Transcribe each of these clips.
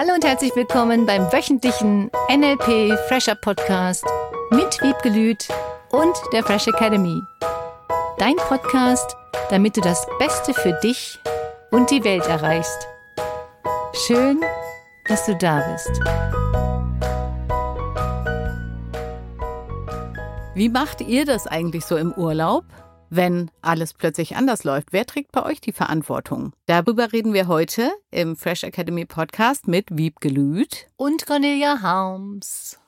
Hallo und herzlich willkommen beim wöchentlichen NLP Fresher Podcast mit Wiebgelüt und der Fresh Academy. Dein Podcast, damit du das Beste für dich und die Welt erreichst. Schön, dass du da bist. Wie macht ihr das eigentlich so im Urlaub? Wenn alles plötzlich anders läuft? Wer trägt bei euch die Verantwortung? Darüber reden wir heute im Fresh Academy Podcast mit Wieb Gelüt und Cornelia Harms.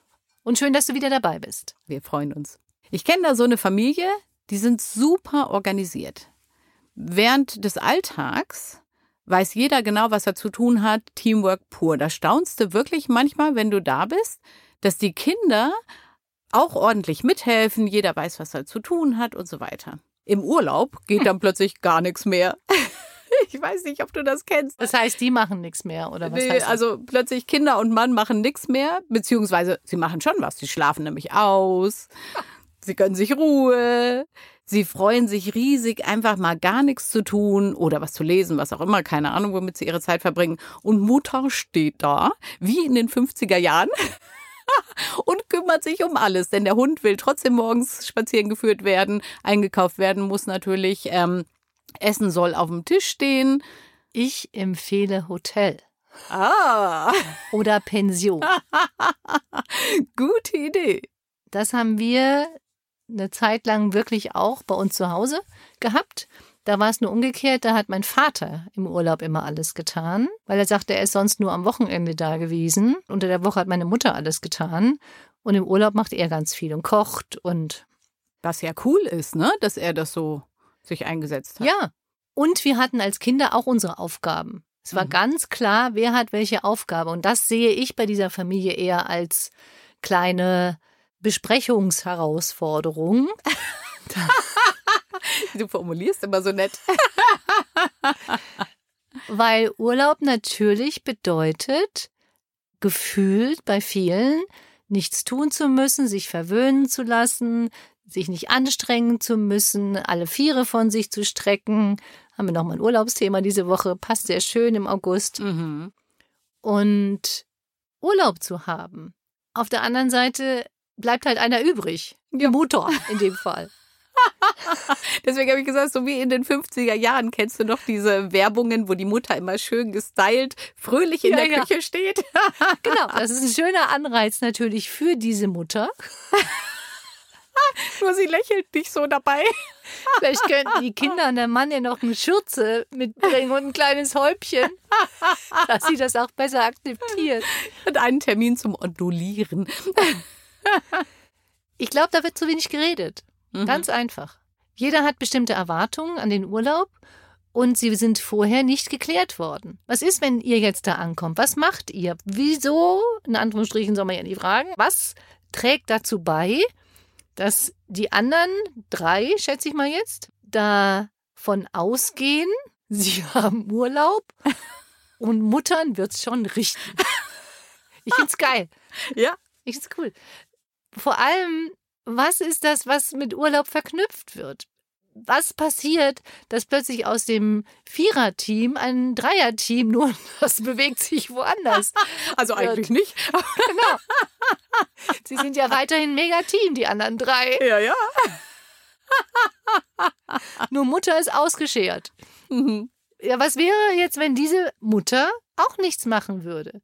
Und schön, dass du wieder dabei bist. Wir freuen uns. Ich kenne da so eine Familie, die sind super organisiert. Während des Alltags weiß jeder genau, was er zu tun hat. Teamwork pur. Da staunst du wirklich manchmal, wenn du da bist, dass die Kinder auch ordentlich mithelfen, jeder weiß, was er zu tun hat und so weiter. Im Urlaub geht dann plötzlich gar nichts mehr. Ich weiß nicht, ob du das kennst. Das heißt, die machen nichts mehr, oder was nee, heißt das? Also plötzlich Kinder und Mann machen nichts mehr, beziehungsweise sie machen schon was. Sie schlafen nämlich aus, sie gönnen sich Ruhe, sie freuen sich riesig, einfach mal gar nichts zu tun oder was zu lesen, was auch immer, keine Ahnung, womit sie ihre Zeit verbringen. Und Mutter steht da, wie in den 50er Jahren. Kümmert sich um alles, denn der Hund will trotzdem morgens spazieren geführt werden, eingekauft werden muss natürlich, ähm, Essen soll auf dem Tisch stehen. Ich empfehle Hotel. Ah. Oder Pension. Gute Idee. Das haben wir eine Zeit lang wirklich auch bei uns zu Hause gehabt. Da war es nur umgekehrt, da hat mein Vater im Urlaub immer alles getan, weil er sagte, er ist sonst nur am Wochenende da gewesen. Unter der Woche hat meine Mutter alles getan und im Urlaub macht er ganz viel und kocht und. Was ja cool ist, ne? Dass er das so sich eingesetzt hat. Ja. Und wir hatten als Kinder auch unsere Aufgaben. Es war mhm. ganz klar, wer hat welche Aufgabe. Und das sehe ich bei dieser Familie eher als kleine Besprechungsherausforderung. Du formulierst immer so nett. Weil Urlaub natürlich bedeutet, gefühlt bei vielen, nichts tun zu müssen, sich verwöhnen zu lassen, sich nicht anstrengen zu müssen, alle Viere von sich zu strecken. Haben wir nochmal ein Urlaubsthema diese Woche, passt sehr schön im August. Mhm. Und Urlaub zu haben. Auf der anderen Seite bleibt halt einer übrig. Der Motor in dem Fall. Deswegen habe ich gesagt, so wie in den 50er Jahren kennst du noch diese Werbungen, wo die Mutter immer schön gestylt, fröhlich in ja, der ja. Küche steht. genau, das ist ein schöner Anreiz natürlich für diese Mutter. Nur sie lächelt nicht so dabei. Vielleicht könnten die Kinder und der Mann ja noch eine Schürze mitbringen und ein kleines Häubchen, dass sie das auch besser akzeptiert. Und einen Termin zum Ondulieren. Ich glaube, da wird zu wenig geredet. Mhm. Ganz einfach. Jeder hat bestimmte Erwartungen an den Urlaub und sie sind vorher nicht geklärt worden. Was ist, wenn ihr jetzt da ankommt? Was macht ihr? Wieso, in Anführungsstrichen soll man ja nicht fragen, was trägt dazu bei, dass die anderen drei, schätze ich mal jetzt, davon ausgehen, sie haben Urlaub und Muttern wird's schon richten. Ich find's geil. Ja. Ich find's cool. Vor allem, was ist das, was mit Urlaub verknüpft wird? Was passiert, dass plötzlich aus dem Viererteam ein Dreierteam nur das bewegt sich woanders? Also eigentlich nicht. genau. Sie sind ja weiterhin Megateam, die anderen drei. Ja, ja. Nur Mutter ist ausgeschert. Mhm. Ja, was wäre jetzt, wenn diese Mutter auch nichts machen würde?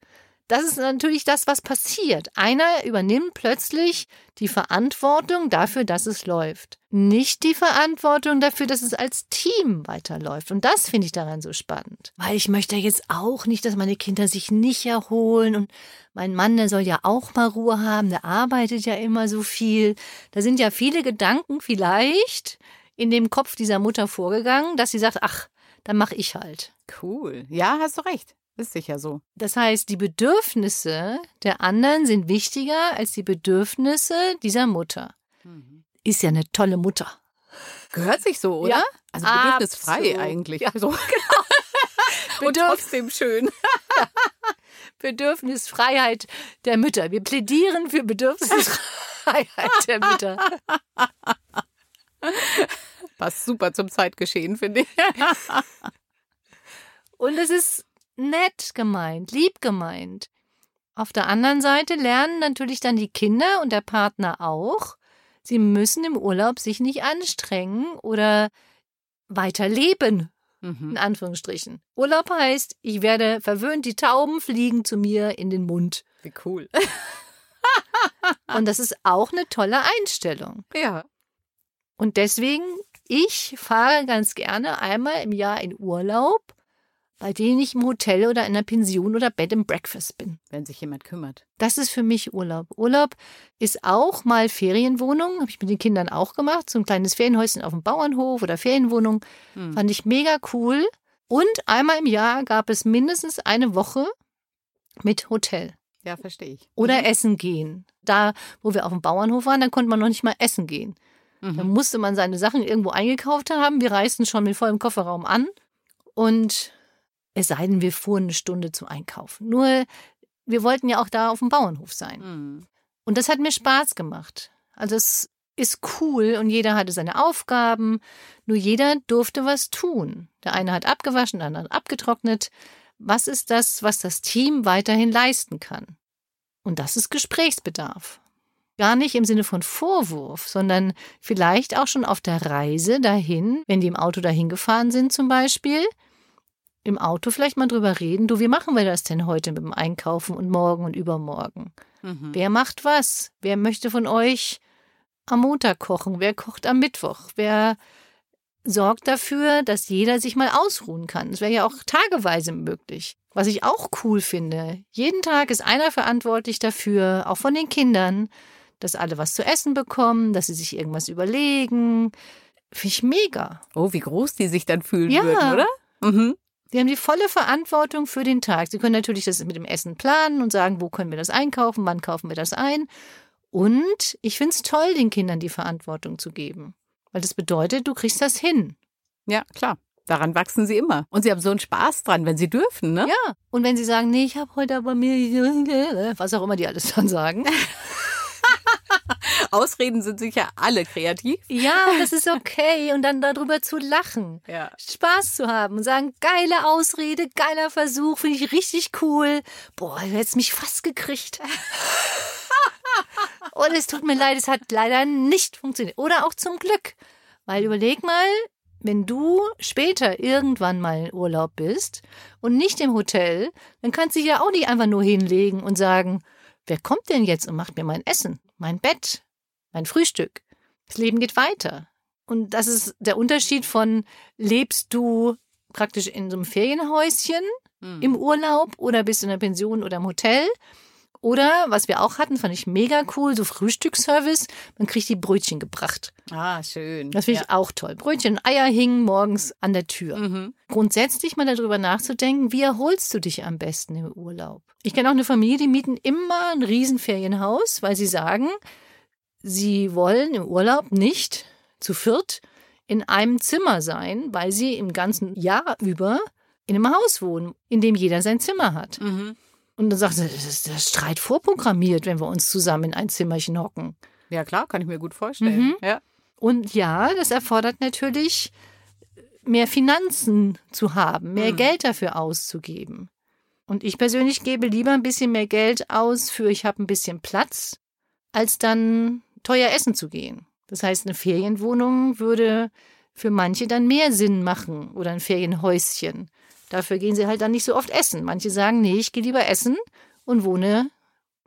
Das ist natürlich das, was passiert. Einer übernimmt plötzlich die Verantwortung dafür, dass es läuft. Nicht die Verantwortung dafür, dass es als Team weiterläuft. Und das finde ich daran so spannend. Weil ich möchte jetzt auch nicht, dass meine Kinder sich nicht erholen und mein Mann, der soll ja auch mal Ruhe haben, der arbeitet ja immer so viel. Da sind ja viele Gedanken vielleicht in dem Kopf dieser Mutter vorgegangen, dass sie sagt, ach, dann mach ich halt. Cool. Ja, hast du recht. Ist sicher so. Das heißt, die Bedürfnisse der anderen sind wichtiger als die Bedürfnisse dieser Mutter. Mhm. Ist ja eine tolle Mutter. Gehört sich so, oder? Ja, also bedürfnisfrei Absolut. eigentlich. Ja, so. genau. Und trotzdem schön. Bedürfnisfreiheit der Mütter. Wir plädieren für Bedürfnisfreiheit der Mütter. Passt super zum Zeitgeschehen, finde ich. Und es ist nett gemeint, lieb gemeint. Auf der anderen Seite lernen natürlich dann die Kinder und der Partner auch, sie müssen im Urlaub sich nicht anstrengen oder weiter leben, Mhm. in Anführungsstrichen. Urlaub heißt, ich werde verwöhnt, die Tauben fliegen zu mir in den Mund. Wie cool. Und das ist auch eine tolle Einstellung. Ja. Und deswegen, ich fahre ganz gerne einmal im Jahr in Urlaub, bei dem ich im Hotel oder in einer Pension oder Bed and Breakfast bin. Wenn sich jemand kümmert. Das ist für mich Urlaub. Urlaub ist auch mal Ferienwohnung, habe ich mit den Kindern auch gemacht, so ein kleines Ferienhäuschen auf dem Bauernhof oder Ferienwohnung. Hm. Fand ich mega cool. Und einmal im Jahr gab es mindestens eine Woche mit Hotel Ja, verstehe ich. oder Essen gehen. Da, wo wir auf dem Bauernhof waren, da konnte man noch nicht mal essen gehen. Mhm. Da musste man seine Sachen irgendwo eingekauft haben. Wir reisten schon mit vollem Kofferraum an. Und es sei denn, wir fuhren eine Stunde zum Einkaufen. Nur, wir wollten ja auch da auf dem Bauernhof sein. Mhm. Und das hat mir Spaß gemacht. Also es ist cool und jeder hatte seine Aufgaben. Nur jeder durfte was tun. Der eine hat abgewaschen, der andere hat abgetrocknet. Was ist das, was das Team weiterhin leisten kann? Und das ist Gesprächsbedarf. Gar nicht im Sinne von Vorwurf, sondern vielleicht auch schon auf der Reise dahin, wenn die im Auto dahin gefahren sind zum Beispiel, im Auto vielleicht mal drüber reden, du, wie machen wir das denn heute mit dem Einkaufen und morgen und übermorgen? Mhm. Wer macht was? Wer möchte von euch am Montag kochen? Wer kocht am Mittwoch? Wer sorgt dafür, dass jeder sich mal ausruhen kann? Das wäre ja auch tageweise möglich. Was ich auch cool finde, jeden Tag ist einer verantwortlich dafür, auch von den Kindern, dass alle was zu essen bekommen, dass sie sich irgendwas überlegen. Finde ich mega. Oh, wie groß die sich dann fühlen Ja. würden, oder? Mhm. Sie haben die volle Verantwortung für den Tag. Sie können natürlich das mit dem Essen planen und sagen, wo können wir das einkaufen, wann kaufen wir das ein. Und ich finde es toll, den Kindern die Verantwortung zu geben. Weil das bedeutet, du kriegst das hin. Ja, klar. Daran wachsen sie immer. Und sie haben so einen Spaß dran, wenn sie dürfen, ne? Ja. Und wenn sie sagen, nee, ich habe heute aber mir, was auch immer die alles dann sagen. Ausreden sind sicher alle kreativ. Ja, das ist okay. Und dann darüber zu lachen. Ja. Spaß zu haben und sagen, geile Ausrede, geiler Versuch, finde ich richtig cool. Boah, du hättest mich fast gekriegt. und es tut mir leid, es hat leider nicht funktioniert. Oder auch zum Glück. Weil überleg mal, wenn du später irgendwann mal in Urlaub bist und nicht im Hotel, dann kannst du dich ja auch nicht einfach nur hinlegen und sagen, wer kommt denn jetzt und macht mir mein Essen, mein Bett, mein Frühstück? Das Leben geht weiter. Und das ist der Unterschied von, lebst du praktisch in so einem Ferienhäuschen Mhm. im Urlaub oder bist in der Pension oder im Hotel? Oder, was wir auch hatten, fand ich mega cool, so Frühstücksservice. Man kriegt die Brötchen gebracht. Ah, schön. Das finde ich auch toll. Brötchen und Eier hingen morgens an der Tür. Mhm. Grundsätzlich mal darüber nachzudenken, wie erholst du dich am besten im Urlaub? Ich kenne auch eine Familie, die mieten immer ein Riesenferienhaus, weil sie sagen, sie wollen im Urlaub nicht zu viert in einem Zimmer sein, weil sie im ganzen Jahr über in einem Haus wohnen, in dem jeder sein Zimmer hat. Mhm. Und dann sagt sie, das ist der Streit vorprogrammiert, wenn wir uns zusammen in ein Zimmerchen hocken. Ja, klar, kann ich mir gut vorstellen. Mhm. Ja. Und ja, das erfordert natürlich mehr Finanzen zu haben, mehr Mhm. Geld dafür auszugeben. Und ich persönlich gebe lieber ein bisschen mehr Geld aus für ich habe ein bisschen Platz, als dann teuer essen zu gehen. Das heißt, eine Ferienwohnung würde für manche dann mehr Sinn machen oder ein Ferienhäuschen. Dafür gehen sie halt dann nicht so oft essen. Manche sagen, nee, ich gehe lieber essen und wohne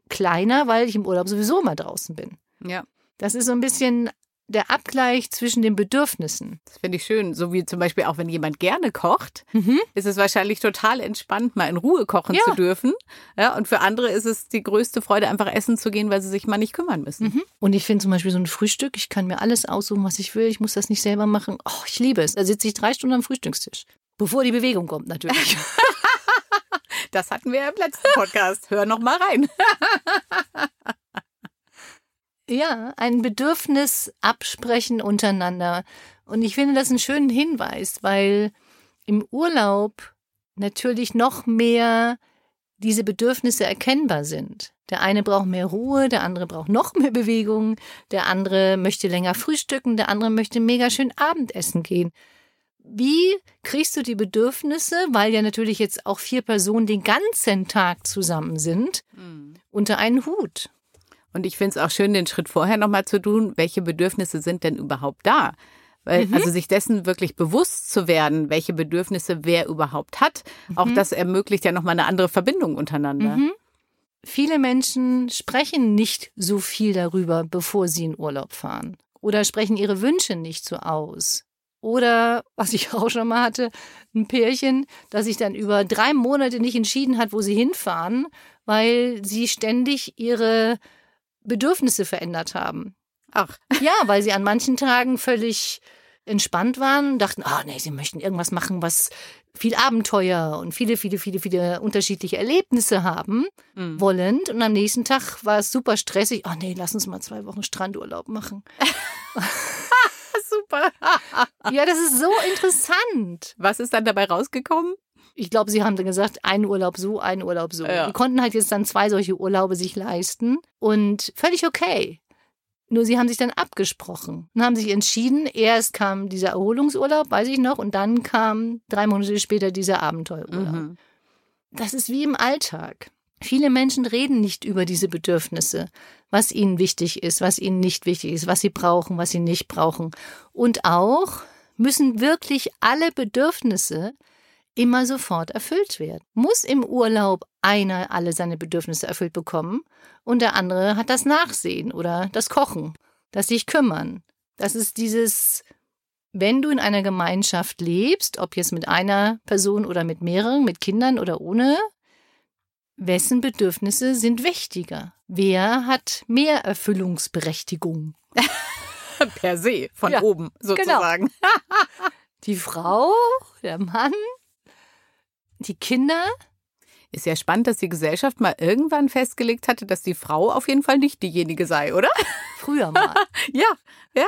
kleiner, weil ich im Urlaub sowieso immer draußen bin. ja, Das ist so ein bisschen der Abgleich zwischen den Bedürfnissen. das finde ich schön. So wie zum Beispiel auch, wenn jemand gerne kocht, Mhm. ist es wahrscheinlich total entspannt, mal in Ruhe kochen Ja. zu dürfen. Ja, und für andere ist es die größte Freude, einfach essen zu gehen, weil sie sich mal nicht kümmern müssen. Mhm. Und ich finde zum Beispiel so ein Frühstück, ich kann mir alles aussuchen, was ich will. Ich muss das nicht selber machen. Oh, ich liebe es. Da sitze ich drei Stunden am Frühstückstisch. Bevor die Bewegung kommt, natürlich. Das hatten wir ja im letzten Podcast. Hör noch mal rein. ja, ein Bedürfnis absprechen untereinander. Und ich finde das einen schönen Hinweis, weil im Urlaub natürlich noch mehr diese Bedürfnisse erkennbar sind. Der eine braucht mehr Ruhe, der andere braucht noch mehr Bewegung, der andere möchte länger frühstücken, der andere möchte mega schön Abendessen gehen. Wie kriegst du die Bedürfnisse, weil ja natürlich jetzt auch vier Personen den ganzen Tag zusammen sind, mhm. unter einen Hut? Und ich finde es auch schön, den Schritt vorher nochmal zu tun, welche Bedürfnisse sind denn überhaupt da? Weil, mhm. Also sich dessen wirklich bewusst zu werden, welche Bedürfnisse wer überhaupt hat, mhm. auch das ermöglicht ja nochmal eine andere Verbindung untereinander. Mhm. Viele Menschen sprechen nicht so viel darüber, bevor sie in Urlaub fahren. Oder sprechen ihre Wünsche nicht so aus. Oder, was ich auch schon mal hatte, ein Pärchen, das sich dann über drei Monate nicht entschieden hat, wo sie hinfahren, weil sie ständig ihre Bedürfnisse verändert haben. Ach. Ja, weil sie an manchen Tagen völlig entspannt waren und dachten, ah oh, nee, sie möchten irgendwas machen, was viel Abenteuer und viele, viele, viele, viele unterschiedliche Erlebnisse haben mhm. wollend. Und am nächsten Tag war es super stressig. Oh nee, lass uns mal zwei Wochen Strandurlaub machen. super. ja, das ist so interessant. Was ist dann dabei rausgekommen? Ich glaube, sie haben dann gesagt, ein Urlaub so, ein Urlaub so. Ja. Die konnten halt jetzt dann zwei solche Urlaube sich leisten und völlig okay. Nur sie haben sich dann abgesprochen und haben sich entschieden. Erst kam dieser Erholungsurlaub, weiß ich noch, und dann kam drei Monate später dieser Abenteuerurlaub. Mhm. Das ist wie im Alltag. Viele Menschen reden nicht über diese Bedürfnisse, was ihnen wichtig ist, was ihnen nicht wichtig ist, was sie brauchen, was sie nicht brauchen. Und auch müssen wirklich alle Bedürfnisse immer sofort erfüllt werden. Muss im Urlaub einer alle seine Bedürfnisse erfüllt bekommen und der andere hat das Nachsehen oder das Kochen, das sich kümmern. Das ist dieses, wenn du in einer Gemeinschaft lebst, ob jetzt mit einer Person oder mit mehreren, mit Kindern oder ohne, wessen Bedürfnisse sind wichtiger? Wer hat mehr Erfüllungsberechtigung? per se, von ja, oben genau. sozusagen. Genau. Die Frau, der Mann, die Kinder. Ist ja spannend, dass die Gesellschaft mal irgendwann festgelegt hatte, dass die Frau auf jeden Fall nicht diejenige sei, oder? Früher mal. ja, ja.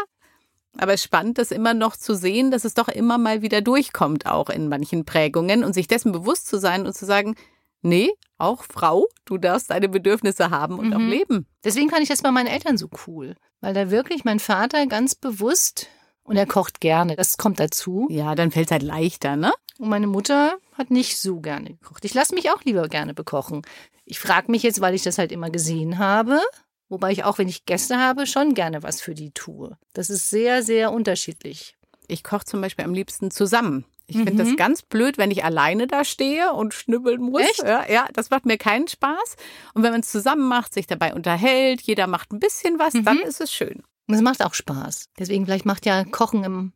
Aber ist spannend, das immer noch zu sehen, dass es doch immer mal wieder durchkommt, auch in manchen Prägungen und sich dessen bewusst zu sein und zu sagen, nee, auch Frau, du darfst deine Bedürfnisse haben und mhm. auch leben. Deswegen fand ich das bei meinen Eltern so cool, weil da wirklich mein Vater ganz bewusst und er kocht gerne, das kommt dazu. Ja, dann fällt es halt leichter, ne? Und meine Mutter hat nicht so gerne gekocht. Ich lasse mich auch lieber gerne bekochen. Ich frage mich jetzt, weil ich das halt immer gesehen habe, wobei ich auch, wenn ich Gäste habe, schon gerne was für die tue. Das ist sehr, sehr unterschiedlich. Ich koche zum Beispiel am liebsten zusammen. Ich mhm. finde das ganz blöd, wenn ich alleine da stehe und schnibbeln muss. Echt? Ja, ja, das macht mir keinen Spaß. Und wenn man es zusammen macht, sich dabei unterhält, jeder macht ein bisschen was, mhm. dann ist es schön. Und es macht auch Spaß. Deswegen vielleicht macht ja Kochen im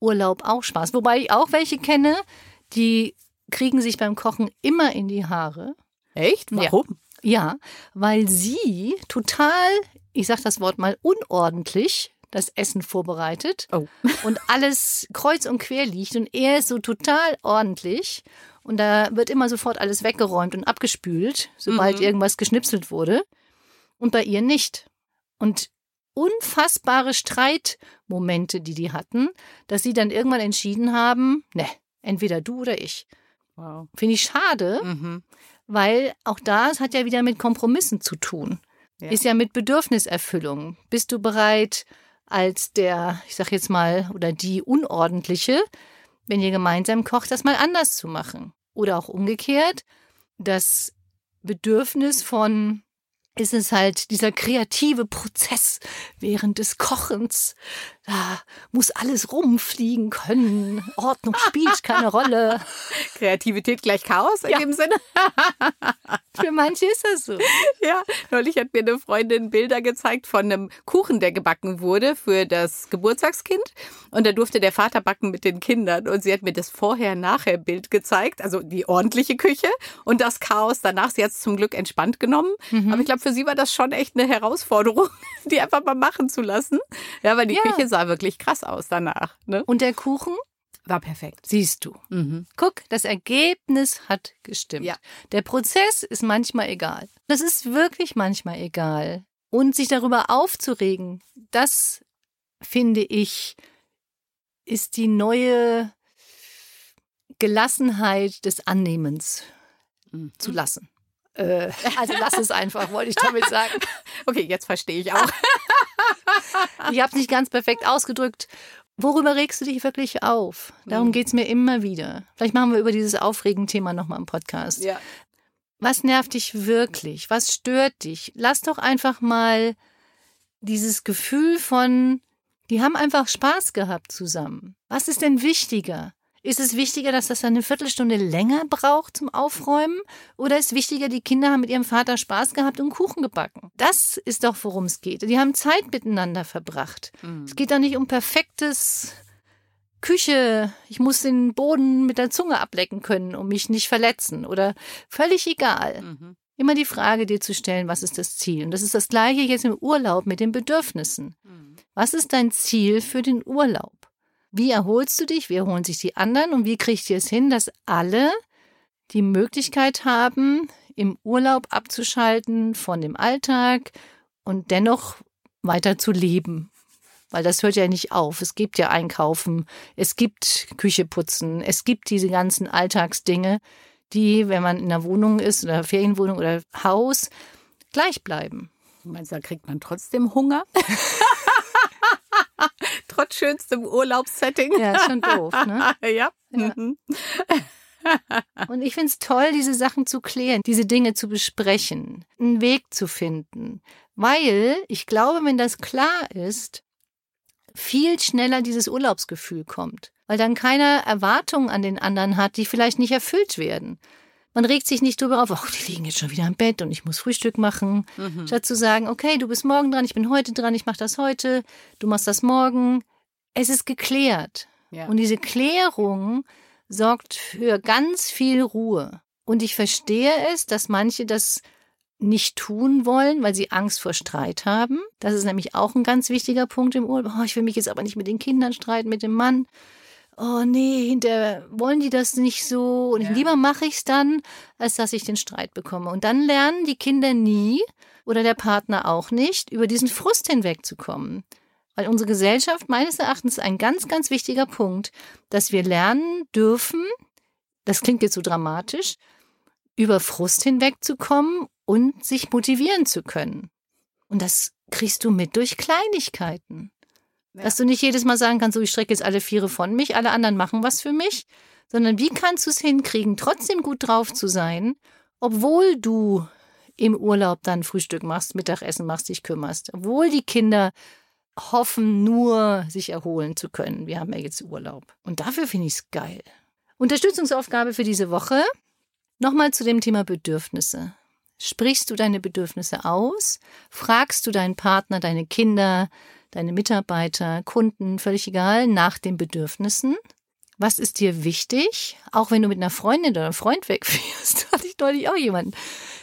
Urlaub auch Spaß. Wobei ich auch welche kenne, die kriegen sich beim Kochen immer in die Haare. Echt? Warum? Ja, ja weil sie total, ich sag das Wort mal, unordentlich das Essen vorbereitet oh. und alles kreuz und quer liegt und er ist so total ordentlich und da wird immer sofort alles weggeräumt und abgespült, sobald mhm. irgendwas geschnipselt wurde und bei ihr nicht. Und unfassbare Streitmomente, die die hatten, dass sie dann irgendwann entschieden haben, ne, entweder du oder ich. Wow. Finde ich schade, mhm. weil auch das hat ja wieder mit Kompromissen zu tun. Ja. Ist ja mit Bedürfniserfüllung. Bist du bereit, als der, ich sag jetzt mal, oder die Unordentliche, wenn ihr gemeinsam kocht, das mal anders zu machen? Oder auch umgekehrt, das Bedürfnis von ist es halt dieser kreative Prozess während des Kochens. Da muss alles rumfliegen können. Ordnung spielt keine Rolle. Kreativität gleich Chaos in ja. dem Sinne. Für manche ist das so. Ja, neulich hat mir eine Freundin Bilder gezeigt von einem Kuchen, der gebacken wurde für das Geburtstagskind. Und da durfte der Vater backen mit den Kindern. Und sie hat mir das Vorher-Nachher-Bild gezeigt. Also die ordentliche Küche und das Chaos danach. Sie hat es zum Glück entspannt genommen. Mhm. Aber ich glaube, für sie war das schon echt eine Herausforderung, die einfach mal machen zu lassen. Ja, weil die ja. Küche sah wirklich krass aus danach. Ne? Und der Kuchen? War perfekt. Siehst du. Mhm. Guck, das Ergebnis hat gestimmt. Ja. Der Prozess ist manchmal egal. Das ist wirklich manchmal egal. Und sich darüber aufzuregen, das finde ich, ist die neue Gelassenheit des Annehmens mhm. zu lassen. Äh, also lass es einfach, wollte ich damit sagen. Okay, jetzt verstehe ich auch. ich habe es nicht ganz perfekt ausgedrückt. Worüber regst du dich wirklich auf? Darum Mhm. geht's mir immer wieder. Vielleicht machen wir über dieses aufregende Thema nochmal im Podcast. Ja. Was nervt dich wirklich? Was stört dich? Lass doch einfach mal dieses Gefühl von, die haben einfach Spaß gehabt zusammen. Was ist denn wichtiger? Ist es wichtiger, dass das dann eine Viertelstunde länger braucht zum Aufräumen? Oder ist wichtiger, die Kinder haben mit ihrem Vater Spaß gehabt und Kuchen gebacken? Das ist doch, worum es geht. Die haben Zeit miteinander verbracht. Mhm. Es geht doch nicht um perfektes Küche. Ich muss den Boden mit der Zunge ablecken können, um mich nicht verletzen. Oder völlig egal. Mhm. Immer die Frage dir zu stellen, was ist das Ziel? Und das ist das gleiche jetzt im Urlaub mit den Bedürfnissen. Mhm. Was ist dein Ziel für den Urlaub? Wie erholst du dich? Wie erholen sich die anderen? Und wie kriegt ihr es hin, dass alle die Möglichkeit haben, im Urlaub abzuschalten von dem Alltag und dennoch weiter zu leben? Weil das hört ja nicht auf. Es gibt ja Einkaufen, es gibt Küche putzen, es gibt diese ganzen Alltagsdinge, die, wenn man in einer Wohnung ist oder Ferienwohnung oder Haus, gleich bleiben. Du meinst, da kriegt man trotzdem Hunger? Trotz schönstem Urlaubssetting. Ja, ist schon doof, ne? ja. Ja. Mhm. Und ich finde es toll, diese Sachen zu klären, diese Dinge zu besprechen, einen Weg zu finden. Weil ich glaube, wenn das klar ist, viel schneller dieses Urlaubsgefühl kommt. Weil dann keiner Erwartungen an den anderen hat, die vielleicht nicht erfüllt werden. Man regt sich nicht drüber auf, ach, die liegen jetzt schon wieder im Bett und ich muss Frühstück machen. Mhm. Statt zu sagen, okay, du bist morgen dran, ich bin heute dran, ich mache das heute, du machst das morgen. Es ist geklärt. Ja. Und diese Klärung sorgt für ganz viel Ruhe. Und ich verstehe es, dass manche das nicht tun wollen, weil sie Angst vor Streit haben. Das ist nämlich auch ein ganz wichtiger Punkt im Urlaub. Oh, ich will mich jetzt aber nicht mit den Kindern streiten, mit dem Mann. Oh nee, hinter wollen die das nicht so und Ja. lieber mache ich es dann, als dass ich den Streit bekomme. Und dann lernen die Kinder nie oder der Partner auch nicht, über diesen Frust hinwegzukommen. Weil unsere Gesellschaft meines Erachtens ein ganz, ganz wichtiger Punkt, dass wir lernen dürfen, das klingt jetzt so dramatisch, über Frust hinwegzukommen und sich motivieren zu können. Und das kriegst du mit durch Kleinigkeiten. Dass du nicht jedes Mal sagen kannst, so ich strecke jetzt alle Viere von mich, alle anderen machen was für mich, sondern wie kannst du es hinkriegen, trotzdem gut drauf zu sein, obwohl du im Urlaub dann Frühstück machst, Mittagessen machst, dich kümmerst, obwohl die Kinder hoffen nur, sich erholen zu können. Wir haben ja jetzt Urlaub. Und dafür finde ich es geil. Unterstützungsaufgabe für diese Woche. Nochmal zu dem Thema Bedürfnisse. Sprichst du deine Bedürfnisse aus? Fragst du deinen Partner, deine Kinder, deine Mitarbeiter, Kunden, völlig egal, nach den Bedürfnissen? Was ist dir wichtig? Auch wenn du mit einer Freundin oder einem Freund wegfährst, hatte ich neulich auch jemanden.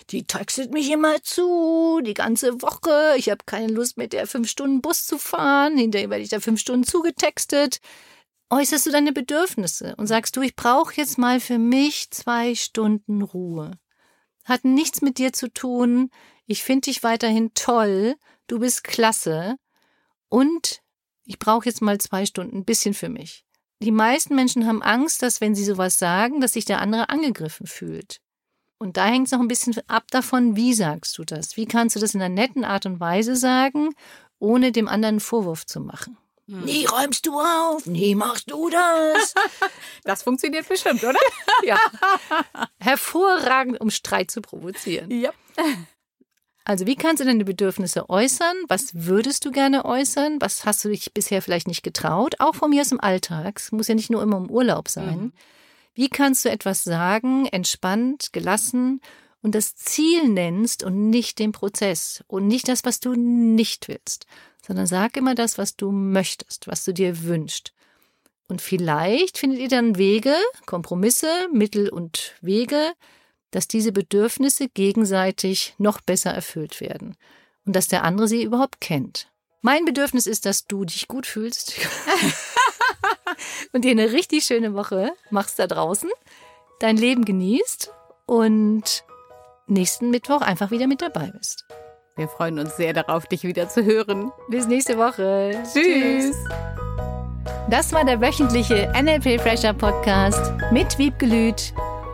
Die textet mich immer zu, die ganze Woche. Ich habe keine Lust, mit der fünf Stunden Bus zu fahren. Hinterher werde ich da fünf Stunden zugetextet. Äußerst du deine Bedürfnisse und sagst du, ich brauche jetzt mal für mich zwei Stunden Ruhe. Hat nichts mit dir zu tun. Ich finde dich weiterhin toll. Du bist klasse. Und ich brauche jetzt mal zwei Stunden ein bisschen für mich. Die meisten Menschen haben Angst, dass wenn sie sowas sagen, dass sich der andere angegriffen fühlt. Und da hängt es noch ein bisschen ab davon, wie sagst du das? Wie kannst du das in einer netten Art und Weise sagen, ohne dem anderen einen Vorwurf zu machen? Hm. Nie räumst du auf, nie machst du das. Das funktioniert bestimmt, oder? ja. Hervorragend, um Streit zu provozieren. Ja. Also, wie kannst du deine Bedürfnisse äußern? Was würdest du gerne äußern? Was hast du dich bisher vielleicht nicht getraut? Auch von mir aus im Alltag. Es muss ja nicht nur immer im Urlaub sein. Mhm. Wie kannst du etwas sagen, entspannt, gelassen und das Ziel nennst und nicht den Prozess und nicht das, was du nicht willst, sondern sag immer das, was du möchtest, was du dir wünschst. Und vielleicht findet ihr dann Wege, Kompromisse, Mittel und Wege, dass diese Bedürfnisse gegenseitig noch besser erfüllt werden und dass der andere sie überhaupt kennt. Mein Bedürfnis ist, dass du dich gut fühlst und dir eine richtig schöne Woche machst da draußen, dein Leben genießt und nächsten Mittwoch einfach wieder mit dabei bist. Wir freuen uns sehr darauf, dich wieder zu hören. Bis nächste Woche. Tschüss. Das war der wöchentliche NLP Fresher Podcast mit Wiebgelüt